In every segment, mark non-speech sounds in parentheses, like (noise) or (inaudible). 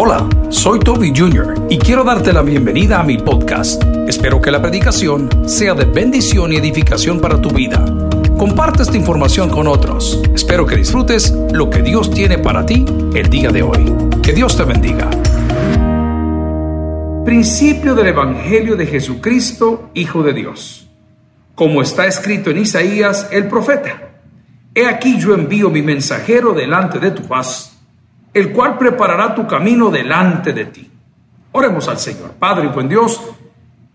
Hola, soy Toby Jr. y quiero darte la bienvenida a mi podcast. Espero que la predicación sea de bendición y edificación para tu vida. Comparte esta información con otros. Espero que disfrutes lo que Dios tiene para ti el día de hoy. Que Dios te bendiga. Principio del Evangelio de Jesucristo, Hijo de Dios. Como está escrito en Isaías el profeta. He aquí yo envío mi mensajero delante de tu faz el cual preparará tu camino delante de ti. Oremos al Señor. Padre y buen Dios,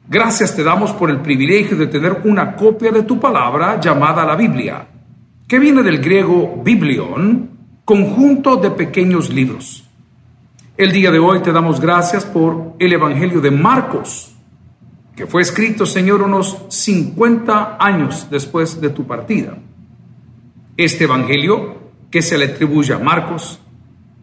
gracias te damos por el privilegio de tener una copia de tu palabra llamada la Biblia, que viene del griego biblion, conjunto de pequeños libros. El día de hoy te damos gracias por el Evangelio de Marcos, que fue escrito, Señor, unos 50 años después de tu partida. Este Evangelio, que se le atribuye a Marcos,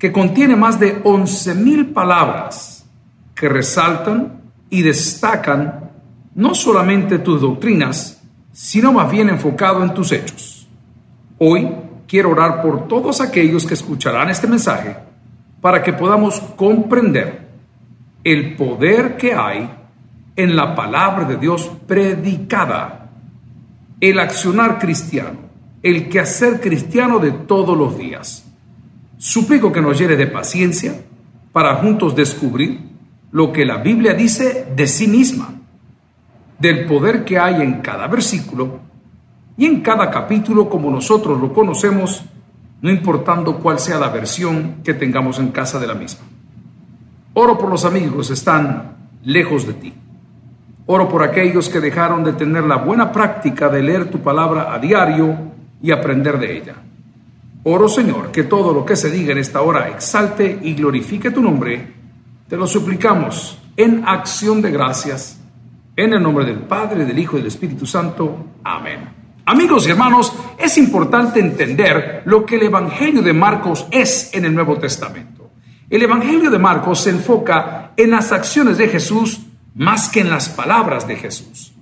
que contiene más de 11.000 palabras que resaltan y destacan no solamente tus doctrinas, sino más bien enfocado en tus hechos. Hoy quiero orar por todos aquellos que escucharán este mensaje para que podamos comprender el poder que hay en la palabra de Dios predicada, el accionar cristiano, el quehacer cristiano de todos los días. Suplico que nos llene de paciencia para juntos descubrir lo que la Biblia dice de sí misma, del poder que hay en cada versículo y en cada capítulo como nosotros lo conocemos, no importando cuál sea la versión que tengamos en casa de la misma. Oro por los amigos que están lejos de ti. Oro por aquellos que dejaron de tener la buena práctica de leer tu palabra a diario y aprender de ella. Oro, Señor, que todo lo que se diga en esta hora exalte y glorifique tu nombre. Te lo suplicamos en acción de gracias, en el nombre del Padre, del Hijo y del Espíritu Santo. Amén. Amigos y hermanos, es importante entender lo que el Evangelio de Marcos es en el Nuevo Testamento. El Evangelio de Marcos se enfoca en las acciones de Jesús más que en las palabras de Jesús.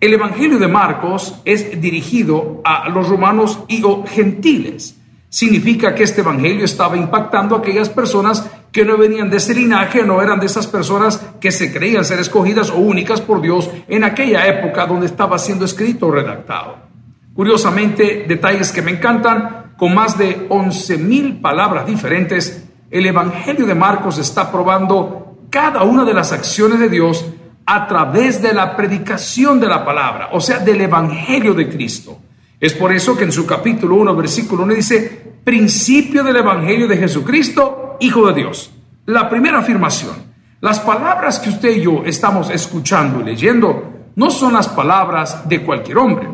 El Evangelio de Marcos es dirigido a los romanos y gentiles significa que este evangelio estaba impactando a aquellas personas que no venían de ese linaje, no eran de esas personas que se creían ser escogidas o únicas por Dios en aquella época donde estaba siendo escrito o redactado. Curiosamente, detalles que me encantan, con más de 11 mil palabras diferentes, el Evangelio de Marcos está probando cada una de las acciones de Dios a través de la predicación de la palabra, o sea, del Evangelio de Cristo. Es por eso que en su capítulo 1, versículo 1 dice, principio del Evangelio de Jesucristo, Hijo de Dios. La primera afirmación, las palabras que usted y yo estamos escuchando y leyendo no son las palabras de cualquier hombre,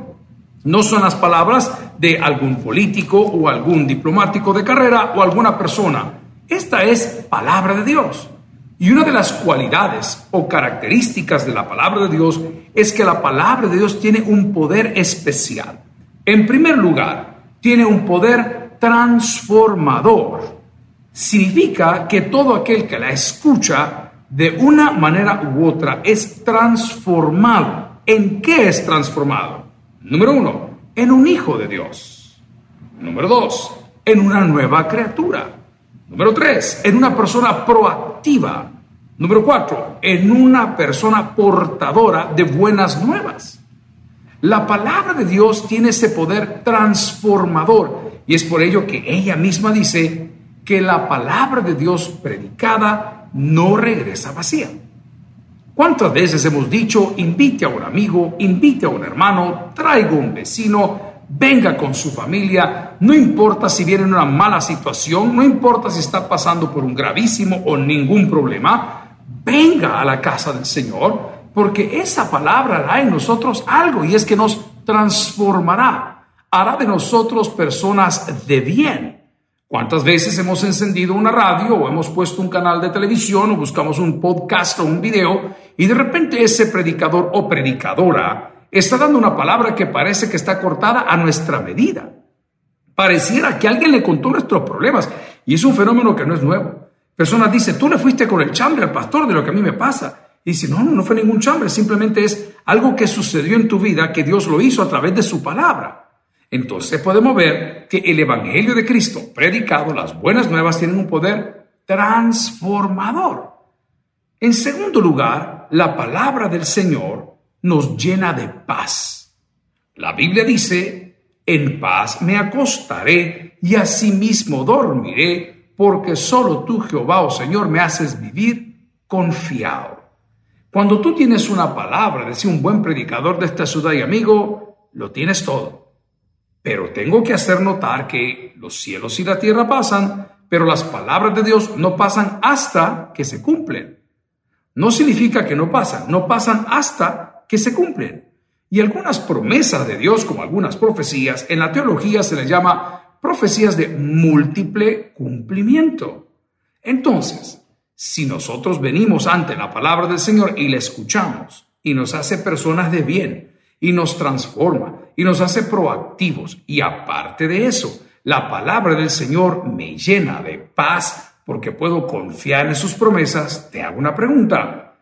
no son las palabras de algún político o algún diplomático de carrera o alguna persona. Esta es palabra de Dios. Y una de las cualidades o características de la palabra de Dios es que la palabra de Dios tiene un poder especial. En primer lugar, tiene un poder transformador. Significa que todo aquel que la escucha de una manera u otra es transformado. ¿En qué es transformado? Número uno, en un hijo de Dios. Número dos, en una nueva criatura. Número tres, en una persona proactiva. Número cuatro, en una persona portadora de buenas nuevas. La palabra de Dios tiene ese poder transformador y es por ello que ella misma dice que la palabra de Dios predicada no regresa vacía. ¿Cuántas veces hemos dicho, invite a un amigo, invite a un hermano, traiga un vecino, venga con su familia, no importa si viene en una mala situación, no importa si está pasando por un gravísimo o ningún problema, venga a la casa del Señor, porque esa palabra hará en nosotros algo y es que nos transformará, hará de nosotros personas de bien. ¿Cuántas veces hemos encendido una radio o hemos puesto un canal de televisión o buscamos un podcast o un video y de repente ese predicador o predicadora está dando una palabra que parece que está cortada a nuestra medida? Pareciera que alguien le contó nuestros problemas y es un fenómeno que no es nuevo. Personas dicen, tú le fuiste con el chambre al pastor de lo que a mí me pasa. Y dice, no, no, no fue ningún chambre, simplemente es algo que sucedió en tu vida, que Dios lo hizo a través de su palabra. Entonces podemos ver que el Evangelio de Cristo predicado, las buenas nuevas, tienen un poder transformador. En segundo lugar, la palabra del Señor nos llena de paz. La Biblia dice, en paz me acostaré y asimismo dormiré, porque solo tú, Jehová, oh Señor, me haces vivir confiado. Cuando tú tienes una palabra, decía un buen predicador de esta ciudad y amigo, lo tienes todo. Pero tengo que hacer notar que los cielos y la tierra pasan, pero las palabras de Dios no pasan hasta que se cumplen. No significa que no pasan, no pasan hasta que se cumplen. Y algunas promesas de Dios, como algunas profecías, en la teología se les llama profecías de múltiple cumplimiento. Entonces, si nosotros venimos ante la palabra del Señor y la escuchamos y nos hace personas de bien y nos transforma y nos hace proactivos y aparte de eso, la palabra del Señor me llena de paz porque puedo confiar en sus promesas, te hago una pregunta.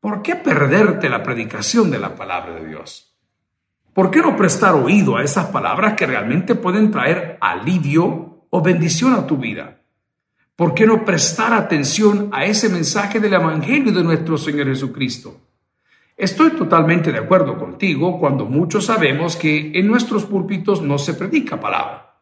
¿Por qué perderte la predicación de la palabra de Dios? ¿Por qué no prestar oído a esas palabras que realmente pueden traer alivio o bendición a tu vida? ¿Por qué no prestar atención a ese mensaje del Evangelio de nuestro Señor Jesucristo? Estoy totalmente de acuerdo contigo cuando muchos sabemos que en nuestros púlpitos no se predica palabra.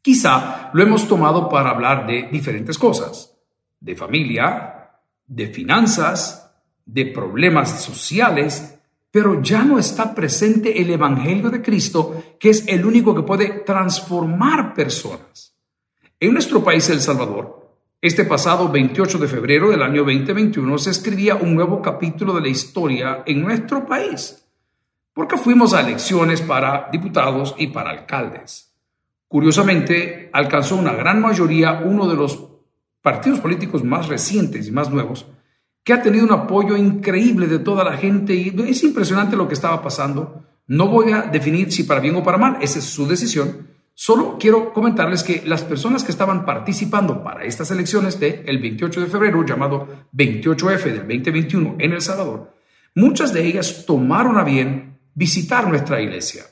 Quizá lo hemos tomado para hablar de diferentes cosas, de familia, de finanzas, de problemas sociales, pero ya no está presente el Evangelio de Cristo, que es el único que puede transformar personas. En nuestro país, El Salvador, este pasado 28 de febrero del año 2021 se escribía un nuevo capítulo de la historia en nuestro país, porque fuimos a elecciones para diputados y para alcaldes. Curiosamente, alcanzó una gran mayoría uno de los partidos políticos más recientes y más nuevos, que ha tenido un apoyo increíble de toda la gente y es impresionante lo que estaba pasando. No voy a definir si para bien o para mal, esa es su decisión. Solo quiero comentarles que las personas que estaban participando para estas elecciones del el 28 de febrero, llamado 28F del 2021 en El Salvador, muchas de ellas tomaron a bien visitar nuestra iglesia.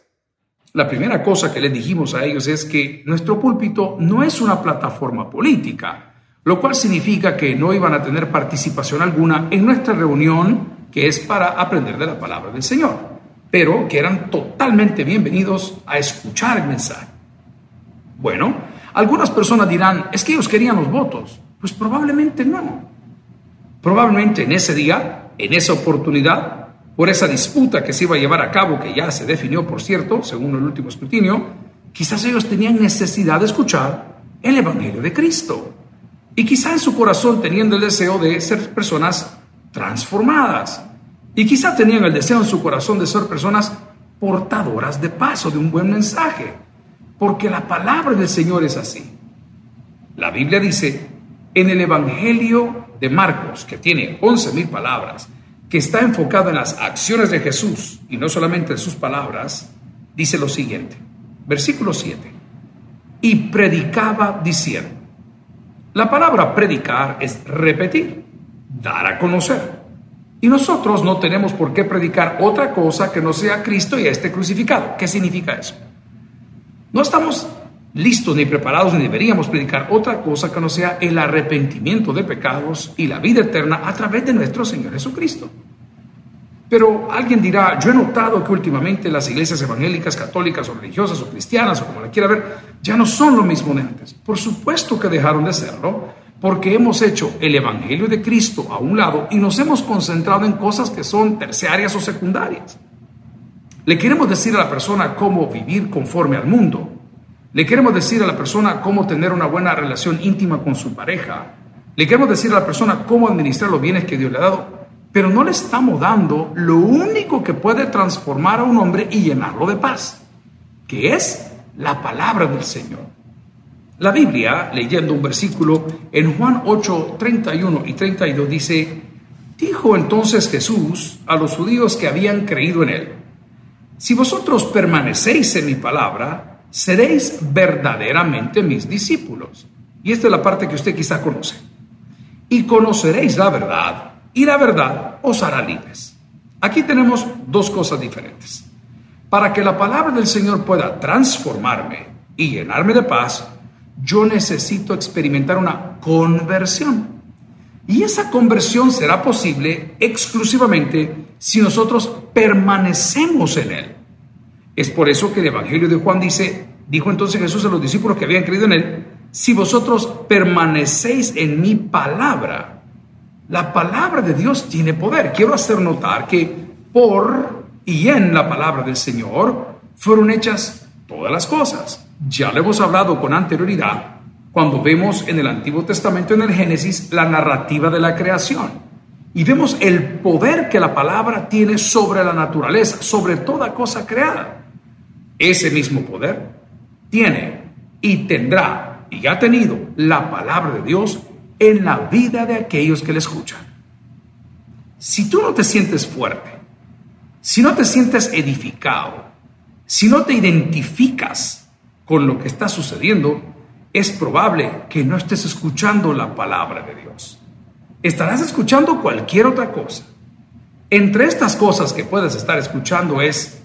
La primera cosa que les dijimos a ellos es que nuestro púlpito no es una plataforma política, lo cual significa que no iban a tener participación alguna en nuestra reunión, que es para aprender de la palabra del Señor, pero que eran totalmente bienvenidos a escuchar el mensaje. Bueno, algunas personas dirán, es que ellos querían los votos. Pues probablemente no. Probablemente en ese día, en esa oportunidad, por esa disputa que se iba a llevar a cabo, que ya se definió, por cierto, según el último escrutinio, quizás ellos tenían necesidad de escuchar el Evangelio de Cristo. Y quizá en su corazón tenían el deseo de ser personas transformadas. Y quizá tenían el deseo en su corazón de ser personas portadoras de paso de un buen mensaje. Porque la palabra del Señor es así. La Biblia dice, en el Evangelio de Marcos, que tiene 11 mil palabras, que está enfocado en las acciones de Jesús y no solamente en sus palabras, dice lo siguiente, versículo 7, y predicaba diciendo, la palabra predicar es repetir, dar a conocer. Y nosotros no tenemos por qué predicar otra cosa que no sea Cristo y este crucificado. ¿Qué significa eso? No estamos listos ni preparados ni deberíamos predicar otra cosa que no sea el arrepentimiento de pecados y la vida eterna a través de nuestro Señor Jesucristo. Pero alguien dirá, yo he notado que últimamente las iglesias evangélicas, católicas o religiosas o cristianas o como la quiera ver, ya no son lo mismo de antes. Por supuesto que dejaron de serlo, porque hemos hecho el Evangelio de Cristo a un lado y nos hemos concentrado en cosas que son terciarias o secundarias. Le queremos decir a la persona cómo vivir conforme al mundo, le queremos decir a la persona cómo tener una buena relación íntima con su pareja. Le queremos decir a la persona cómo administrar los bienes que Dios le ha dado. Pero no le estamos dando lo único que puede transformar a un hombre y llenarlo de paz, que es la palabra del Señor. La Biblia, leyendo un versículo en Juan 8, 31 y 32, dice, dijo entonces Jesús a los judíos que habían creído en él, si vosotros permanecéis en mi palabra, seréis verdaderamente mis discípulos. Y esta es la parte que usted quizá conoce. Y conoceréis la verdad, y la verdad os hará libres. Aquí tenemos dos cosas diferentes. Para que la palabra del Señor pueda transformarme y llenarme de paz, yo necesito experimentar una conversión. Y esa conversión será posible exclusivamente si nosotros permanecemos en Él. Es por eso que el Evangelio de Juan dice, dijo entonces Jesús a los discípulos que habían creído en Él, si vosotros permanecéis en mi palabra, la palabra de Dios tiene poder. Quiero hacer notar que por y en la palabra del Señor fueron hechas todas las cosas. Ya le hemos hablado con anterioridad cuando vemos en el Antiguo Testamento, en el Génesis, la narrativa de la creación. Y vemos el poder que la palabra tiene sobre la naturaleza, sobre toda cosa creada. Ese mismo poder tiene y tendrá y ha tenido la palabra de Dios en la vida de aquellos que le escuchan. Si tú no te sientes fuerte, si no te sientes edificado, si no te identificas con lo que está sucediendo, es probable que no estés escuchando la palabra de Dios. Estarás escuchando cualquier otra cosa. Entre estas cosas que puedes estar escuchando es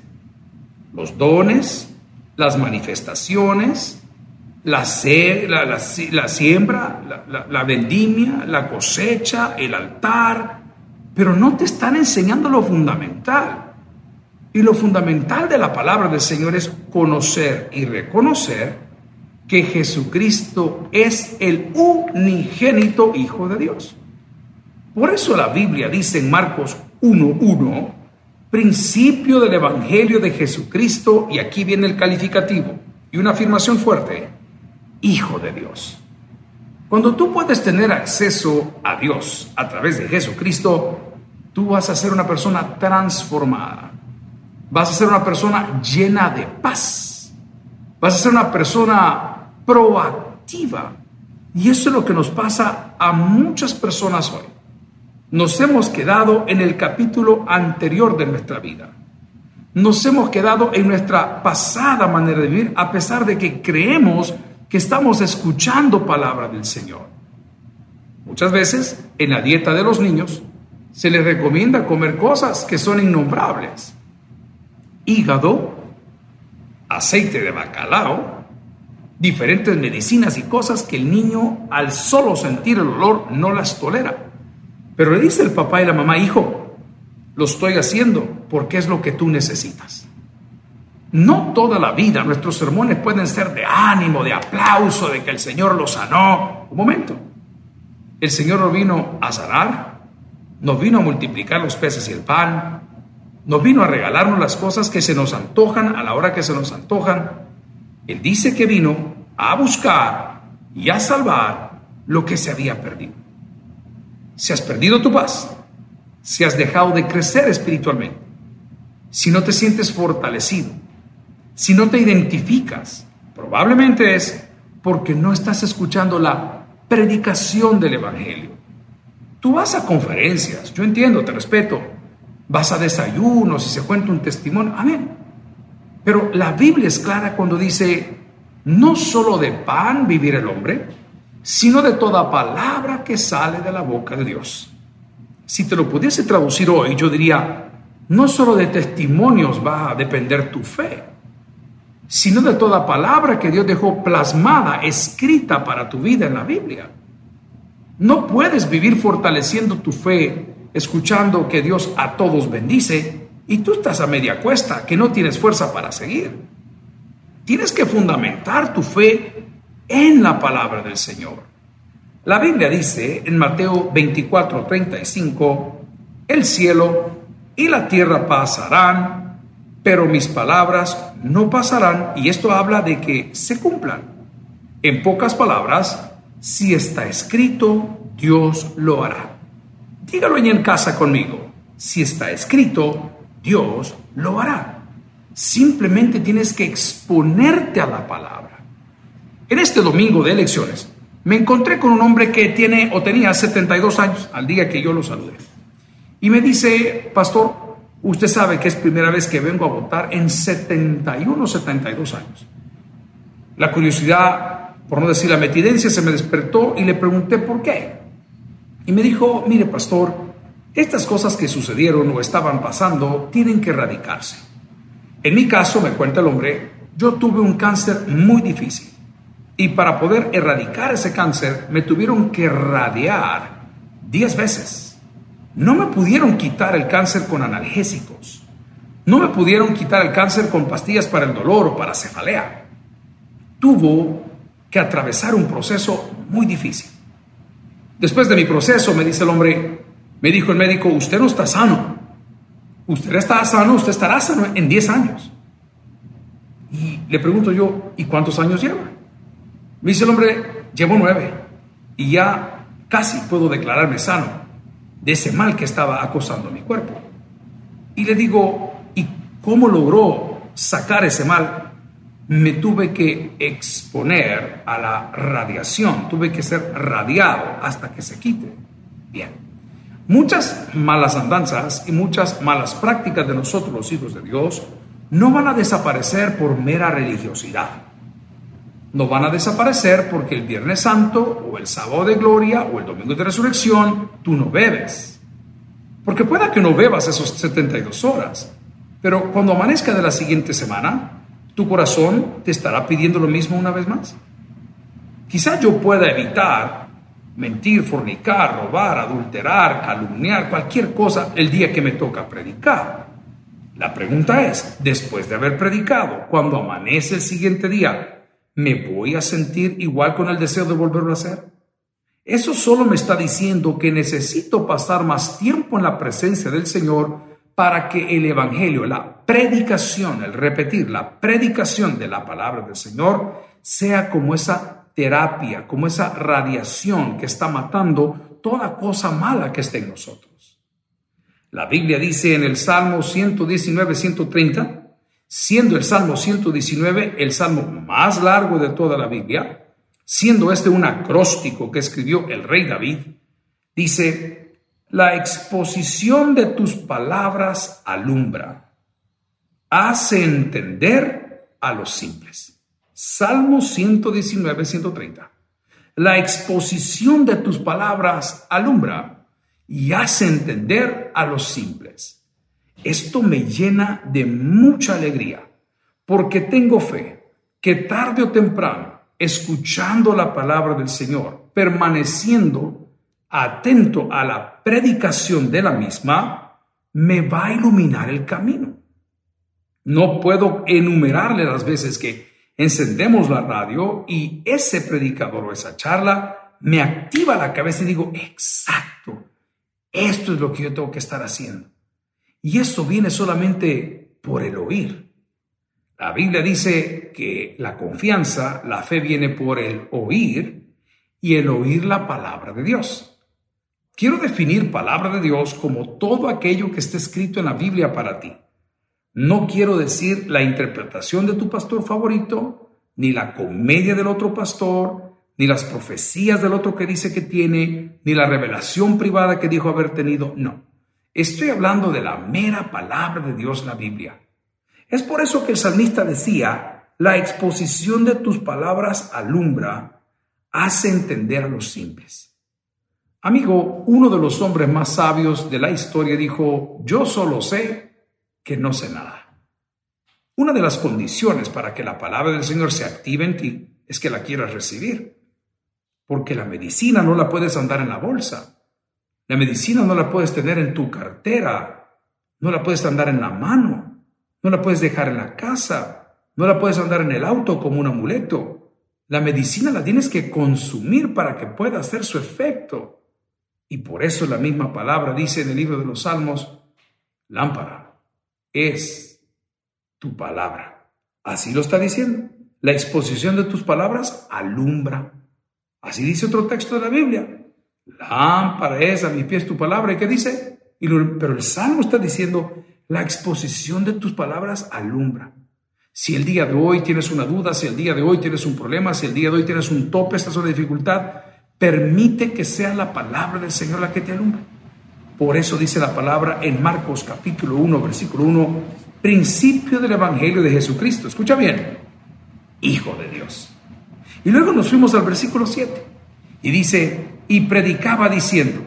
los dones, las manifestaciones, la, siembra, la vendimia, la cosecha, el altar, pero no te están enseñando lo fundamental. Y lo fundamental de la palabra del Señor es conocer y reconocer que Jesucristo es el unigénito Hijo de Dios. Por eso la Biblia dice en Marcos 1.1, principio del Evangelio de Jesucristo, y aquí viene el calificativo y una afirmación fuerte, Hijo de Dios. Cuando tú puedes tener acceso a Dios a través de Jesucristo, tú vas a ser una persona transformada. Vas a ser una persona llena de paz. Vas a ser una persona proactiva. Y eso es lo que nos pasa a muchas personas hoy. Nos hemos quedado en el capítulo anterior de nuestra vida. Nos hemos quedado en nuestra pasada manera de vivir a pesar de que creemos que estamos escuchando palabra del Señor. Muchas veces en la dieta de los niños se les recomienda comer cosas que son innombrables hígado, aceite de bacalao, diferentes medicinas y cosas que el niño al solo sentir el olor no las tolera. Pero le dice el papá y la mamá, hijo, lo estoy haciendo porque es lo que tú necesitas. No toda la vida nuestros sermones pueden ser de ánimo, de aplauso, de que el Señor lo sanó. Un momento. El Señor no vino a sanar, nos vino a multiplicar los peces y el pan, no vino a regalarnos las cosas que se nos antojan a la hora que se nos antojan. Él dice que vino a buscar y a salvar lo que se había perdido. Si has perdido tu paz, si has dejado de crecer espiritualmente, si no te sientes fortalecido, si no te identificas, probablemente es porque no estás escuchando la predicación del Evangelio. Tú vas a conferencias, yo entiendo, te respeto, vas a desayunos y se cuenta un testimonio. Amén. Pero la Biblia es clara cuando dice, no solo de pan vivir el hombre, sino de toda palabra que sale de la boca de Dios. Si te lo pudiese traducir hoy, yo diría, no solo de testimonios va a depender tu fe, sino de toda palabra que Dios dejó plasmada, escrita para tu vida en la Biblia. No puedes vivir fortaleciendo tu fe escuchando que Dios a todos bendice y tú estás a media cuesta, que no tienes fuerza para seguir. Tienes que fundamentar tu fe en la palabra del Señor. La Biblia dice en Mateo 24, 35, el cielo y la tierra pasarán, pero mis palabras no pasarán. Y esto habla de que se cumplan. En pocas palabras, si está escrito, Dios lo hará. Dígalo en casa conmigo. Si está escrito, Dios lo hará. Simplemente tienes que exponerte a la palabra. En este domingo de elecciones me encontré con un hombre que tiene o tenía 72 años al día que yo lo saludé. Y me dice, pastor, usted sabe que es primera vez que vengo a votar en 71 72 años. La curiosidad, por no decir la metidencia, se me despertó y le pregunté por qué. Y me dijo, mire pastor, estas cosas que sucedieron o estaban pasando tienen que erradicarse. En mi caso, me cuenta el hombre, yo tuve un cáncer muy difícil. Y para poder erradicar ese cáncer me tuvieron que radiar 10 veces. No me pudieron quitar el cáncer con analgésicos. No me pudieron quitar el cáncer con pastillas para el dolor o para cefalea. Tuvo que atravesar un proceso muy difícil. Después de mi proceso, me dice el hombre, me dijo el médico, usted no está sano. Usted está sano, usted estará sano en 10 años. Y le pregunto yo, ¿y cuántos años lleva? Me dice el hombre, llevo nueve y ya casi puedo declararme sano de ese mal que estaba acosando mi cuerpo. Y le digo, ¿y cómo logró sacar ese mal? Me tuve que exponer a la radiación, tuve que ser radiado hasta que se quite. Bien, muchas malas andanzas y muchas malas prácticas de nosotros los hijos de Dios no van a desaparecer por mera religiosidad. No van a desaparecer porque el Viernes Santo o el Sábado de Gloria o el Domingo de Resurrección tú no bebes. Porque pueda que no bebas esos 72 horas, pero cuando amanezca de la siguiente semana, tu corazón te estará pidiendo lo mismo una vez más. Quizá yo pueda evitar mentir, fornicar, robar, adulterar, calumniar, cualquier cosa el día que me toca predicar. La pregunta es, después de haber predicado, cuando amanece el siguiente día, ¿me voy a sentir igual con el deseo de volverlo a hacer? Eso solo me está diciendo que necesito pasar más tiempo en la presencia del Señor para que el Evangelio, la predicación, el repetir la predicación de la palabra del Señor sea como esa terapia, como esa radiación que está matando toda cosa mala que esté en nosotros. La Biblia dice en el Salmo 119, 130, siendo el Salmo 119 el salmo más largo de toda la Biblia, siendo este un acróstico que escribió el rey David, dice, la exposición de tus palabras alumbra, hace entender a los simples. Salmo 119, 130. La exposición de tus palabras alumbra, y hace entender a los simples. Esto me llena de mucha alegría, porque tengo fe que tarde o temprano, escuchando la palabra del Señor, permaneciendo atento a la predicación de la misma, me va a iluminar el camino. No puedo enumerarle las veces que encendemos la radio y ese predicador o esa charla me activa la cabeza y digo, exacto, esto es lo que yo tengo que estar haciendo. Y eso viene solamente por el oír. La Biblia dice que la confianza, la fe viene por el oír y el oír la palabra de Dios. Quiero definir palabra de Dios como todo aquello que esté escrito en la Biblia para ti. No quiero decir la interpretación de tu pastor favorito, ni la comedia del otro pastor, ni las profecías del otro que dice que tiene, ni la revelación privada que dijo haber tenido, no. Estoy hablando de la mera palabra de Dios, la Biblia. Es por eso que el salmista decía, la exposición de tus palabras alumbra, hace entender a los simples. Amigo, uno de los hombres más sabios de la historia dijo, yo solo sé que no sé nada. Una de las condiciones para que la palabra del Señor se active en ti es que la quieras recibir. Porque la medicina no la puedes andar en la bolsa. La medicina no la puedes tener en tu cartera. No la puedes andar en la mano. No la puedes dejar en la casa. No la puedes andar en el auto como un amuleto. La medicina la tienes que consumir para que pueda hacer su efecto. Y por eso la misma palabra dice en el libro de los Salmos, lámpara es tu palabra. Así lo está diciendo. La exposición de tus palabras alumbra Así dice otro texto de la Biblia. Lámpara es a mi pies tu palabra. ¿Y qué dice? pero el Salmo está diciendo, la exposición de tus palabras alumbra. Si el día de hoy tienes una duda, si el día de hoy tienes un problema, si el día de hoy tienes un tope, estás en una dificultad, permite que sea la palabra del Señor la que te alumbre. Por eso dice la palabra en Marcos capítulo 1, versículo 1, principio del Evangelio de Jesucristo. Escucha bien, Hijo de Dios. Y luego nos fuimos al versículo 7 y dice, y predicaba diciendo,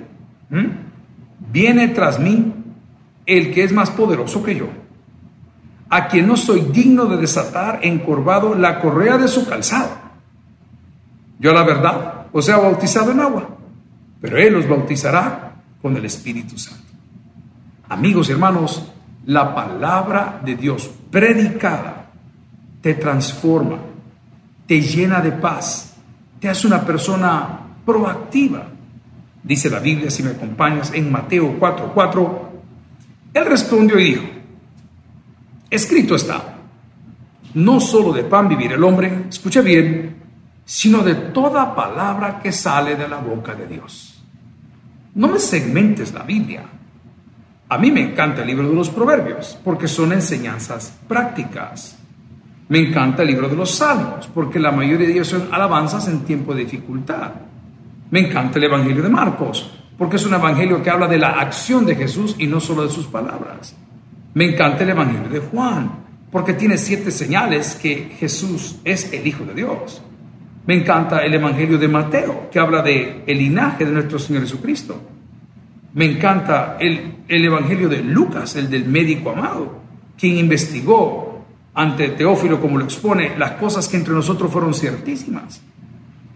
viene tras mí el que es más poderoso que yo, a quien no soy digno de desatar encorvado la correa de su calzado. Yo la verdad os he bautizado en agua, pero Él os bautizará con el Espíritu Santo. Amigos y hermanos, la palabra de Dios predicada te transforma, te llena de paz, te hace una persona proactiva. Dice la Biblia, si me acompañas, en Mateo 4:4, Él respondió y dijo, escrito está, no solo de pan vivir el hombre, escucha bien, sino de toda palabra que sale de la boca de Dios. No me segmentes la Biblia. A mí me encanta el libro de los proverbios porque son enseñanzas prácticas. Me encanta el libro de los salmos porque la mayoría de ellos son alabanzas en tiempo de dificultad. Me encanta el Evangelio de Marcos porque es un evangelio que habla de la acción de Jesús y no solo de sus palabras. Me encanta el Evangelio de Juan porque tiene siete señales que Jesús es el Hijo de Dios. Me encanta el Evangelio de Mateo, que habla de el linaje de nuestro Señor Jesucristo. Me encanta el, el Evangelio de Lucas, el del médico amado, quien investigó ante Teófilo, como lo expone, las cosas que entre nosotros fueron ciertísimas.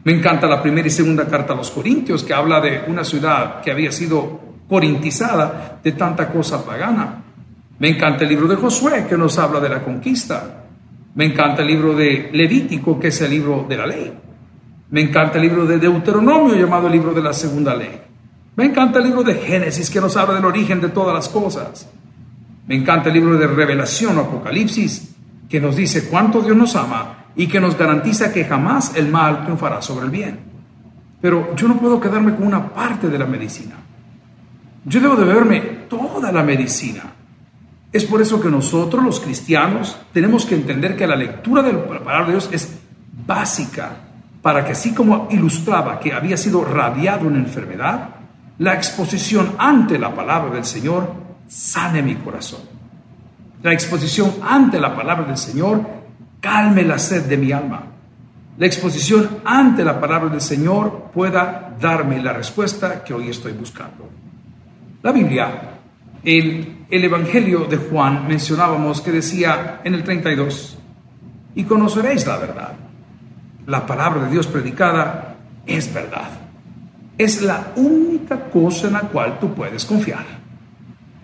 Me encanta la primera y segunda carta a los Corintios, que habla de una ciudad que había sido corintizada de tanta cosa pagana. Me encanta el libro de Josué, que nos habla de la conquista. Me encanta el libro de Levítico, que es el libro de la ley. Me encanta el libro de Deuteronomio, llamado el libro de la segunda ley. Me encanta el libro de Génesis, que nos habla del origen de todas las cosas. Me encanta el libro de Revelación o Apocalipsis, que nos dice cuánto Dios nos ama y que nos garantiza que jamás el mal triunfará sobre el bien. Pero yo no puedo quedarme con una parte de la medicina. Yo debo de beberme toda la medicina. Es por eso que nosotros los cristianos tenemos que entender que la lectura de la palabra de Dios es básica para que así como ilustraba que había sido radiado una enfermedad, la exposición ante la palabra del Señor sane mi corazón. La exposición ante la palabra del Señor calme la sed de mi alma. La exposición ante la palabra del Señor pueda darme la respuesta que hoy estoy buscando. La Biblia en el Evangelio de Juan mencionábamos que decía en el 32, y conoceréis la verdad. La palabra de Dios predicada es verdad. Es la única cosa en la cual tú puedes confiar.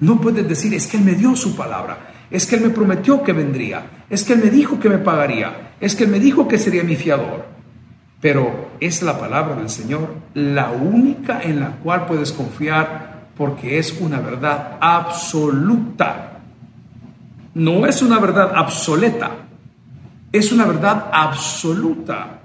No puedes decir, es que Él me dio su palabra, es que Él me prometió que vendría, es que Él me dijo que me pagaría, es que Él me dijo que sería mi fiador. Pero es la palabra del Señor la única en la cual puedes confiar porque es una verdad absoluta. No es una verdad obsoleta, es una verdad absoluta.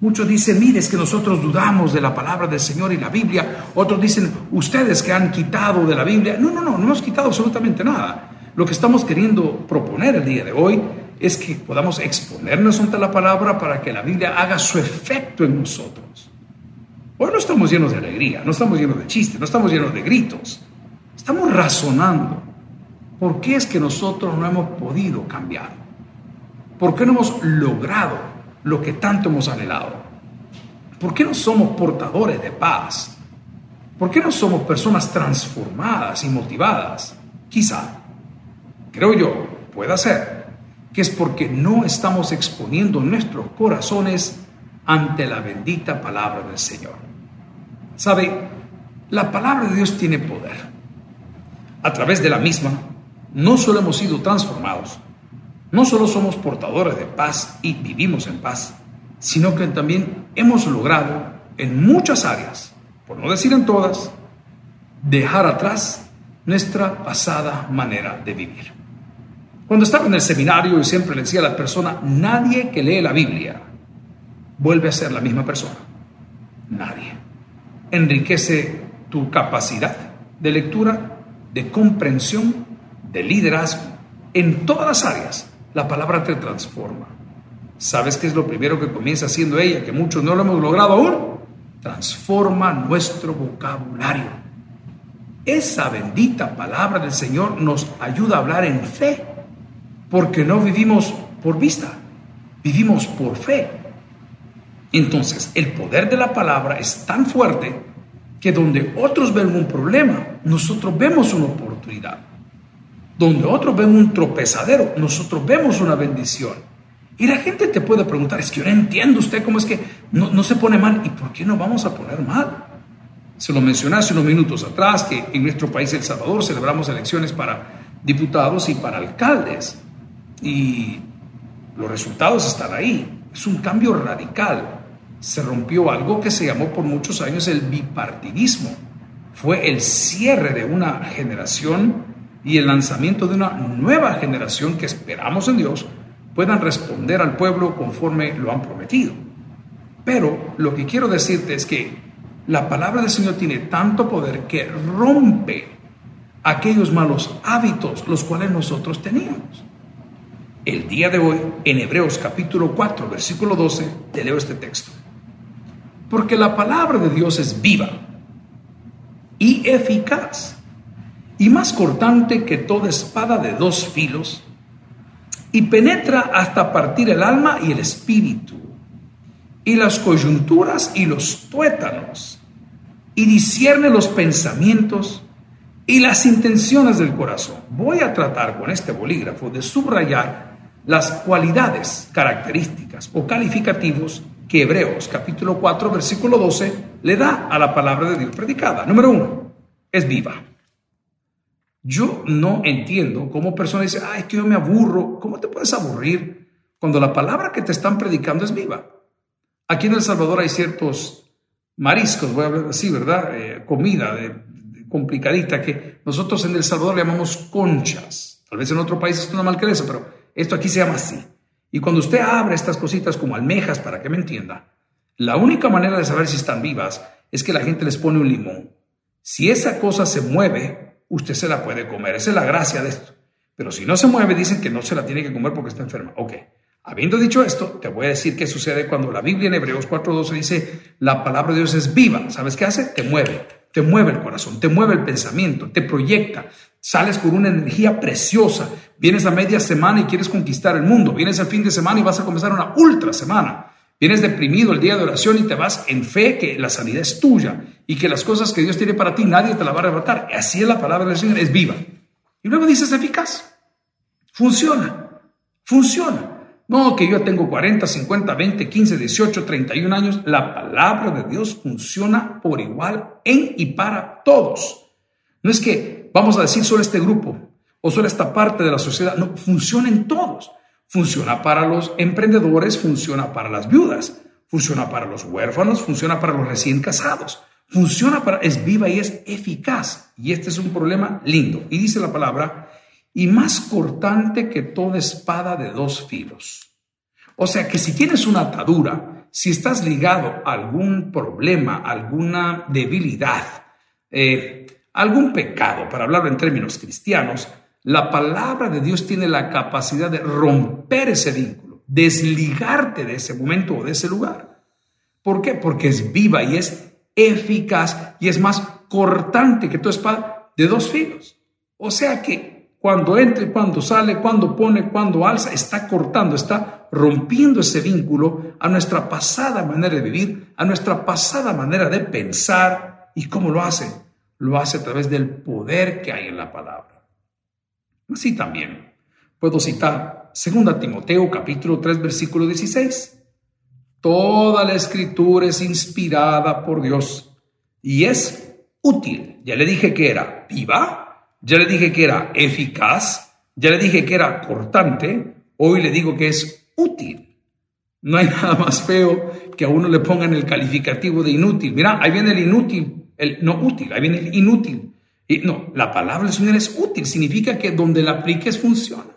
Muchos dicen, mire, es que nosotros dudamos de la palabra del Señor y la Biblia. Otros dicen, ustedes que han quitado de la Biblia. No, no, no, no hemos quitado absolutamente nada. Lo que estamos queriendo proponer el día de hoy es que podamos exponernos ante la palabra para que la Biblia haga su efecto en nosotros. Hoy no estamos llenos de alegría, no estamos llenos de chistes, no estamos llenos de gritos. Estamos razonando. ¿Por qué es que nosotros no hemos podido cambiar? ¿Por qué no hemos logrado lo que tanto hemos anhelado? ¿Por qué no somos portadores de paz? ¿Por qué no somos personas transformadas y motivadas? Quizá, creo yo, pueda ser que es porque no estamos exponiendo nuestros corazones ante la bendita palabra del Señor. Sabe, la palabra de Dios tiene poder. A través de la misma, no solo hemos sido transformados, no solo somos portadores de paz y vivimos en paz, sino que también hemos logrado en muchas áreas, por no decir en todas, dejar atrás nuestra pasada manera de vivir. Cuando estaba en el seminario y siempre le decía a la persona, nadie que lee la Biblia vuelve a ser la misma persona. Nadie enriquece tu capacidad de lectura, de comprensión, de liderazgo. En todas las áreas, la palabra te transforma. ¿Sabes qué es lo primero que comienza haciendo ella, que muchos no lo hemos logrado aún? Transforma nuestro vocabulario. Esa bendita palabra del Señor nos ayuda a hablar en fe, porque no vivimos por vista, vivimos por fe. Entonces, el poder de la palabra es tan fuerte que donde otros ven un problema, nosotros vemos una oportunidad. Donde otros ven un tropezadero, nosotros vemos una bendición. Y la gente te puede preguntar, es que yo no entiendo usted cómo es que no, no se pone mal. ¿Y por qué no vamos a poner mal? Se lo mencioné hace unos minutos atrás, que en nuestro país, El Salvador, celebramos elecciones para diputados y para alcaldes. Y los resultados están ahí. Es un cambio radical. Se rompió algo que se llamó por muchos años el bipartidismo. Fue el cierre de una generación y el lanzamiento de una nueva generación que esperamos en Dios puedan responder al pueblo conforme lo han prometido. Pero lo que quiero decirte es que la palabra del Señor tiene tanto poder que rompe aquellos malos hábitos los cuales nosotros teníamos. El día de hoy, en Hebreos capítulo 4, versículo 12, te leo este texto. Porque la palabra de Dios es viva y eficaz y más cortante que toda espada de dos filos y penetra hasta partir el alma y el espíritu y las coyunturas y los tuétanos y discierne los pensamientos y las intenciones del corazón. Voy a tratar con este bolígrafo de subrayar las cualidades, características o calificativos que Hebreos capítulo 4 versículo 12 le da a la palabra de Dios predicada. Número uno, es viva. Yo no entiendo cómo personas dicen, ay, es que yo me aburro. ¿Cómo te puedes aburrir cuando la palabra que te están predicando es viva? Aquí en El Salvador hay ciertos mariscos, voy a hablar así, ¿verdad? Eh, comida complicadita que nosotros en El Salvador le llamamos conchas. Tal vez en otro país es una malcresa, pero esto aquí se llama así. Y cuando usted abre estas cositas como almejas, para que me entienda, la única manera de saber si están vivas es que la gente les pone un limón. Si esa cosa se mueve, usted se la puede comer. Esa es la gracia de esto. Pero si no se mueve, dicen que no se la tiene que comer porque está enferma. Ok. Habiendo dicho esto, te voy a decir qué sucede cuando la Biblia en Hebreos 4.12 dice, la palabra de Dios es viva. ¿Sabes qué hace? Te mueve, te mueve el corazón, te mueve el pensamiento, te proyecta. Sales con una energía preciosa. Vienes a media semana y quieres conquistar el mundo. Vienes al fin de semana y vas a comenzar una ultra semana. Vienes deprimido el día de oración y te vas en fe que la sanidad es tuya y que las cosas que Dios tiene para ti nadie te la va a arrebatar. Así es la palabra del Señor, es viva. Y luego dices eficaz. Funciona. Funciona. No que yo tengo 40, 50, 20, 15, 18, 31 años. La palabra de Dios funciona por igual en y para todos. No es que vamos a decir solo este grupo o solo esta parte de la sociedad. No, funciona en todos. Funciona para los emprendedores, funciona para las viudas, funciona para los huérfanos, funciona para los recién casados, funciona para, es viva y es eficaz. Y este es un problema lindo. Y dice la palabra, y más cortante que toda espada de dos filos. O sea que si tienes una atadura, si estás ligado a algún problema, alguna debilidad, eh, algún pecado, para hablarlo en términos cristianos, la palabra de Dios tiene la capacidad de romper ese vínculo, desligarte de ese momento o de ese lugar. ¿Por qué? Porque es viva y es eficaz y es más cortante que tu espada de dos filos. O sea que cuando entra cuando sale, cuando pone, cuando alza, está cortando, está rompiendo ese vínculo a nuestra pasada manera de vivir, a nuestra pasada manera de pensar. ¿Y cómo lo hace? Lo hace a través del poder que hay en la palabra. Así también puedo citar 2 Timoteo capítulo 3 versículo 16. Toda la escritura es inspirada por Dios y es útil. Ya le dije que era viva, ya le dije que era eficaz, ya le dije que era cortante, hoy le digo que es útil. No hay (laughs) nada más feo que a uno le pongan el calificativo de inútil. Mira, ahí viene el inútil, el no útil, ahí viene el inútil no, la palabra del Señor es útil, significa que donde la apliques funciona.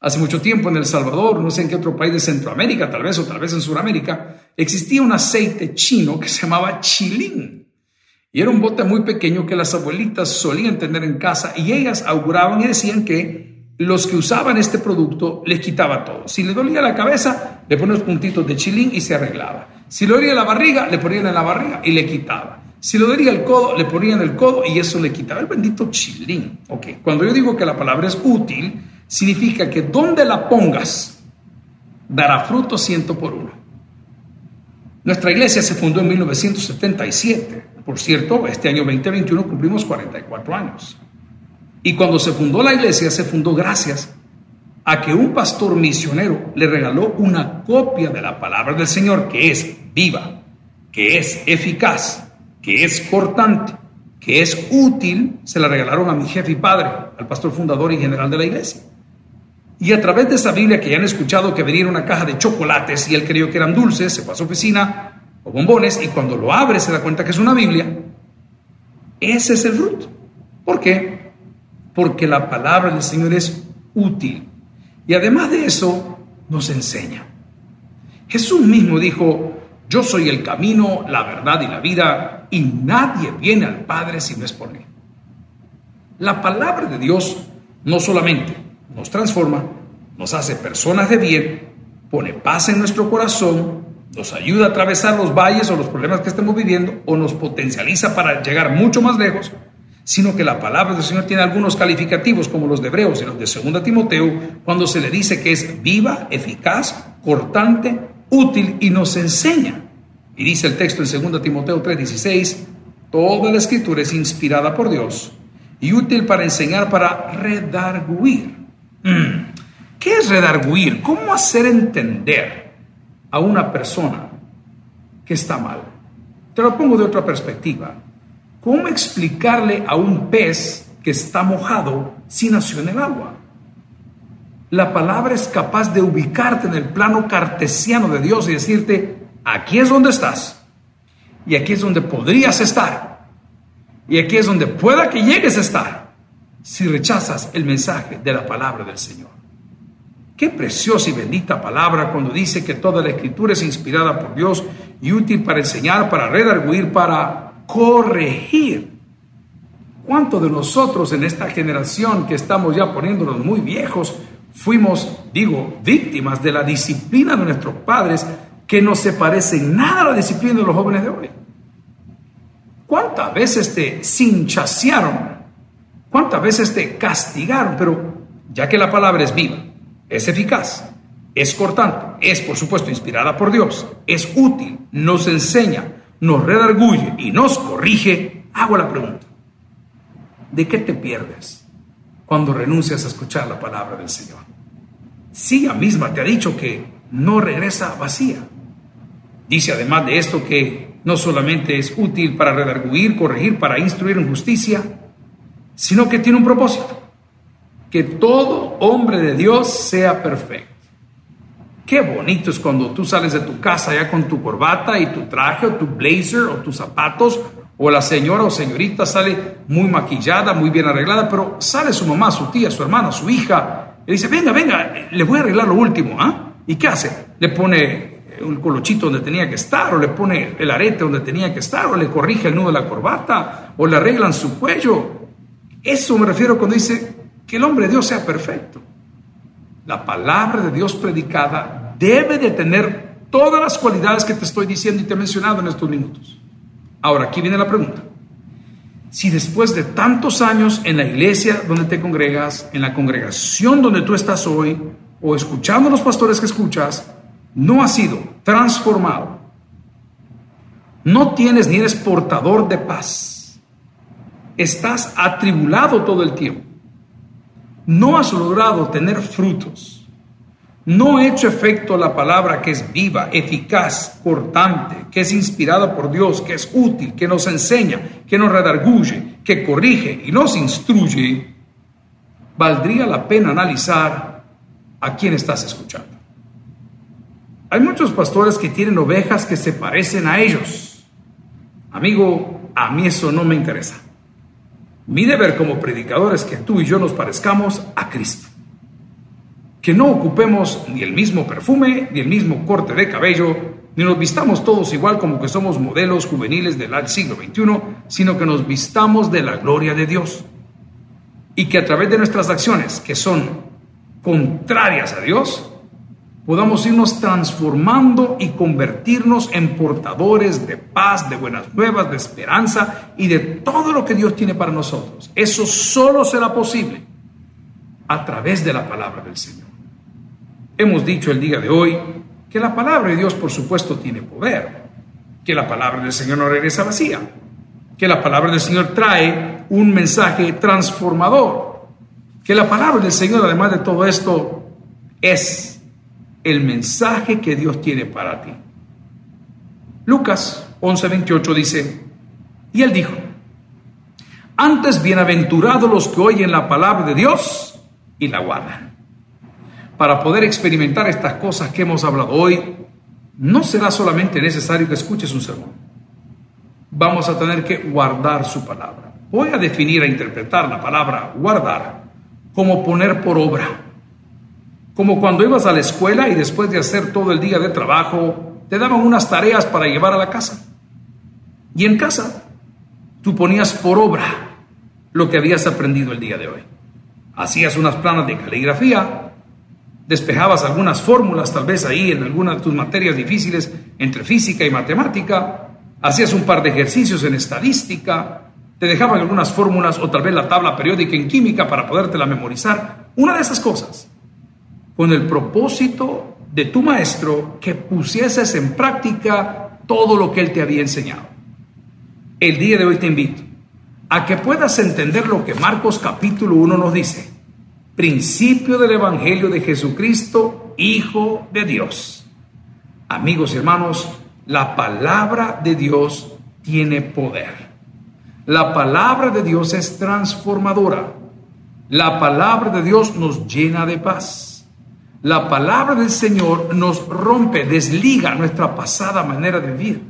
Hace mucho tiempo en El Salvador, no sé en qué otro país de Centroamérica, tal vez o tal vez en Sudamérica, existía un aceite chino que se llamaba chilín. Y era un bote muy pequeño que las abuelitas solían tener en casa y ellas auguraban y decían que los que usaban este producto les quitaba todo. Si le dolía la cabeza, le ponían puntitos de chilín y se arreglaba. Si le dolía la barriga, le ponían en la barriga y le quitaba. Si lo diría el codo, le ponían el codo y eso le quitaba el bendito chilín. Ok, cuando yo digo que la palabra es útil, significa que donde la pongas, dará fruto ciento por uno. Nuestra iglesia se fundó en 1977. Por cierto, este año 2021 cumplimos 44 años. Y cuando se fundó la iglesia, se fundó gracias a que un pastor misionero le regaló una copia de la palabra del Señor que es viva, que es eficaz, que es cortante, que es útil, se la regalaron a mi jefe y padre, al pastor fundador y general de la iglesia. Y a través de esa Biblia que ya han escuchado que venía una caja de chocolates y él creyó que eran dulces, se fue a su oficina o bombones y cuando lo abre se da cuenta que es una Biblia, ese es el fruto. ¿Por qué? Porque la palabra del Señor es útil. Y además de eso, nos enseña. Jesús mismo dijo, yo soy el camino, la verdad y la vida, y nadie viene al Padre si no es por mí. La palabra de Dios no solamente nos transforma, nos hace personas de bien, pone paz en nuestro corazón, nos ayuda a atravesar los valles o los problemas que estemos viviendo, o nos potencializa para llegar mucho más lejos, sino que la palabra del Señor tiene algunos calificativos como los de Hebreos y los de 2 Timoteo, cuando se le dice que es viva, eficaz, cortante, útil y nos enseña. Y dice el texto en 2 Timoteo 3:16, toda la escritura es inspirada por Dios y útil para enseñar, para redarguir. Mm. ¿Qué es redarguir? ¿Cómo hacer entender a una persona que está mal? Te lo pongo de otra perspectiva. ¿Cómo explicarle a un pez que está mojado si nació en el agua? La palabra es capaz de ubicarte en el plano cartesiano de Dios y decirte, aquí es donde estás. Y aquí es donde podrías estar. Y aquí es donde pueda que llegues a estar si rechazas el mensaje de la palabra del Señor. Qué preciosa y bendita palabra cuando dice que toda la escritura es inspirada por Dios y útil para enseñar, para redarguir, para corregir. ¿Cuántos de nosotros en esta generación que estamos ya poniéndonos muy viejos fuimos, digo, víctimas de la disciplina de nuestros padres que no se parece en nada a la disciplina de los jóvenes de hoy? ¿Cuántas veces te cinchasearon ¿Cuántas veces te castigaron? Pero ya que la palabra es viva, es eficaz, es cortante, es por supuesto inspirada por Dios, es útil, nos enseña, nos redarguye y nos corrige, hago la pregunta, ¿de qué te pierdes cuando renuncias a escuchar la palabra del Señor? Si ella misma te ha dicho que no regresa vacía. Dice además de esto que no solamente es útil para redarguir, corregir, para instruir en justicia, sino que tiene un propósito, que todo hombre de Dios sea perfecto. Qué bonito es cuando tú sales de tu casa ya con tu corbata y tu traje o tu blazer o tus zapatos, o la señora o señorita sale muy maquillada, muy bien arreglada, pero sale su mamá, su tía, su hermana, su hija, y dice, venga, venga, le voy a arreglar lo último, ¿ah? ¿Y qué hace? Le pone un colochito donde tenía que estar, o le pone el arete donde tenía que estar, o le corrige el nudo de la corbata, o le arreglan su cuello, eso me refiero cuando dice que el hombre de Dios sea perfecto. La palabra de Dios predicada debe de tener todas las cualidades que te estoy diciendo y te he mencionado en estos minutos. Ahora, aquí viene la pregunta. Si después de tantos años en la iglesia donde te congregas, en la congregación donde tú estás hoy, o escuchando a los pastores que escuchas, no has sido transformado, no tienes ni eres portador de paz, estás atribulado todo el tiempo. No has logrado tener frutos. No ha hecho efecto la palabra que es viva, eficaz, cortante, que es inspirada por Dios, que es útil, que nos enseña, que nos redarguye, que corrige y nos instruye. Valdría la pena analizar a quién estás escuchando. Hay muchos pastores que tienen ovejas que se parecen a ellos. Amigo, a mí eso no me interesa. Mi deber como predicador es que tú y yo nos parezcamos a Cristo. Que no ocupemos ni el mismo perfume, ni el mismo corte de cabello, ni nos vistamos todos igual como que somos modelos juveniles del siglo XXI, sino que nos vistamos de la gloria de Dios. Y que a través de nuestras acciones, que son contrarias a Dios, podamos irnos transformando y convertirnos en portadores de paz, de buenas nuevas, de esperanza y de todo lo que Dios tiene para nosotros. Eso solo será posible a través de la palabra del Señor. Hemos dicho el día de hoy que la palabra de Dios, por supuesto, tiene poder, que la palabra del Señor no regresa vacía, que la palabra del Señor trae un mensaje transformador, que la palabra del Señor, además de todo esto, es el mensaje que Dios tiene para ti. Lucas 11:28 dice, y él dijo, antes bienaventurados los que oyen la palabra de Dios y la guardan. Para poder experimentar estas cosas que hemos hablado hoy, no será solamente necesario que escuches un sermón. Vamos a tener que guardar su palabra. Voy a definir e interpretar la palabra guardar como poner por obra. Como cuando ibas a la escuela y después de hacer todo el día de trabajo, te daban unas tareas para llevar a la casa. Y en casa, tú ponías por obra lo que habías aprendido el día de hoy. Hacías unas planas de caligrafía, despejabas algunas fórmulas, tal vez ahí en alguna de tus materias difíciles entre física y matemática, hacías un par de ejercicios en estadística, te dejaban algunas fórmulas o tal vez la tabla periódica en química para podértela memorizar, una de esas cosas, con el propósito de tu maestro que pusieses en práctica todo lo que él te había enseñado. El día de hoy te invito a que puedas entender lo que Marcos capítulo 1 nos dice principio del Evangelio de Jesucristo, Hijo de Dios. Amigos y hermanos, la palabra de Dios tiene poder. La palabra de Dios es transformadora. La palabra de Dios nos llena de paz. La palabra del Señor nos rompe, desliga nuestra pasada manera de vivir.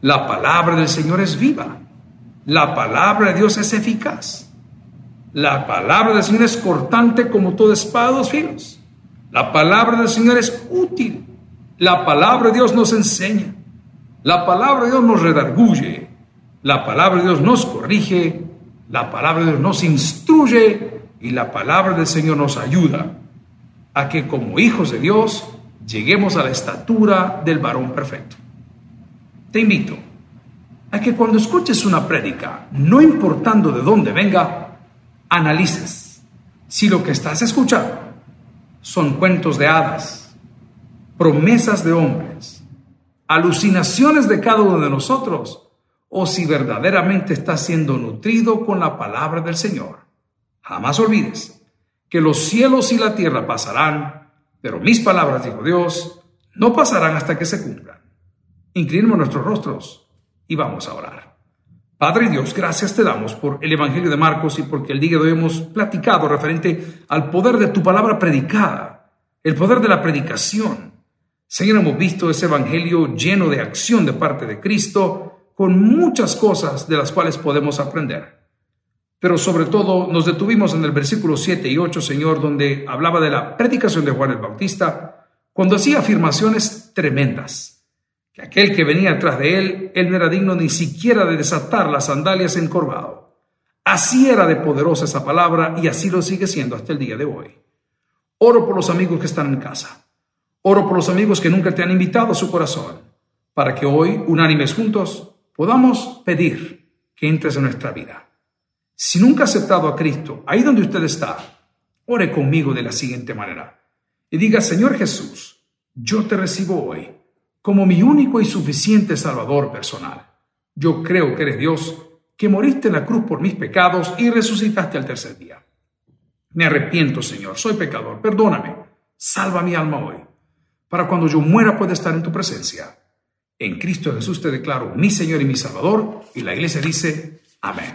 La palabra del Señor es viva. La palabra de Dios es eficaz. La palabra del Señor es cortante como toda espada dos filos. La palabra del Señor es útil. La palabra de Dios nos enseña. La palabra de Dios nos redarguye. La palabra de Dios nos corrige. La palabra de Dios nos instruye. Y la palabra del Señor nos ayuda a que como hijos de Dios lleguemos a la estatura del varón perfecto. Te invito a que cuando escuches una prédica, no importando de dónde venga, analices si lo que estás escuchando son cuentos de hadas, promesas de hombres, alucinaciones de cada uno de nosotros, o si verdaderamente estás siendo nutrido con la palabra del Señor. Jamás olvides que los cielos y la tierra pasarán, pero mis palabras, dijo Dios, no pasarán hasta que se cumplan. Inclinemos nuestros rostros y vamos a orar. Padre Dios, gracias te damos por el Evangelio de Marcos y porque el día de hoy hemos platicado referente al poder de tu palabra predicada, el poder de la predicación. Señor, hemos visto ese Evangelio lleno de acción de parte de Cristo, con muchas cosas de las cuales podemos aprender. Pero sobre todo nos detuvimos en el versículo 7 y 8, Señor, donde hablaba de la predicación de Juan el Bautista, cuando hacía afirmaciones tremendas que aquel que venía atrás de él, él no era digno ni siquiera de desatar las sandalias encorvado. Así era de poderosa esa palabra y así lo sigue siendo hasta el día de hoy. Oro por los amigos que están en casa. Oro por los amigos que nunca te han invitado a su corazón, para que hoy, unánimes juntos, podamos pedir que entres en nuestra vida. Si nunca ha aceptado a Cristo, ahí donde usted está, ore conmigo de la siguiente manera y diga, Señor Jesús, yo te recibo hoy como mi único y suficiente Salvador personal. Yo creo que eres Dios, que moriste en la cruz por mis pecados y resucitaste al tercer día. Me arrepiento, Señor, soy pecador, perdóname, salva mi alma hoy, para cuando yo muera pueda estar en tu presencia. En Cristo Jesús te declaro mi Señor y mi Salvador, y la iglesia dice, amén.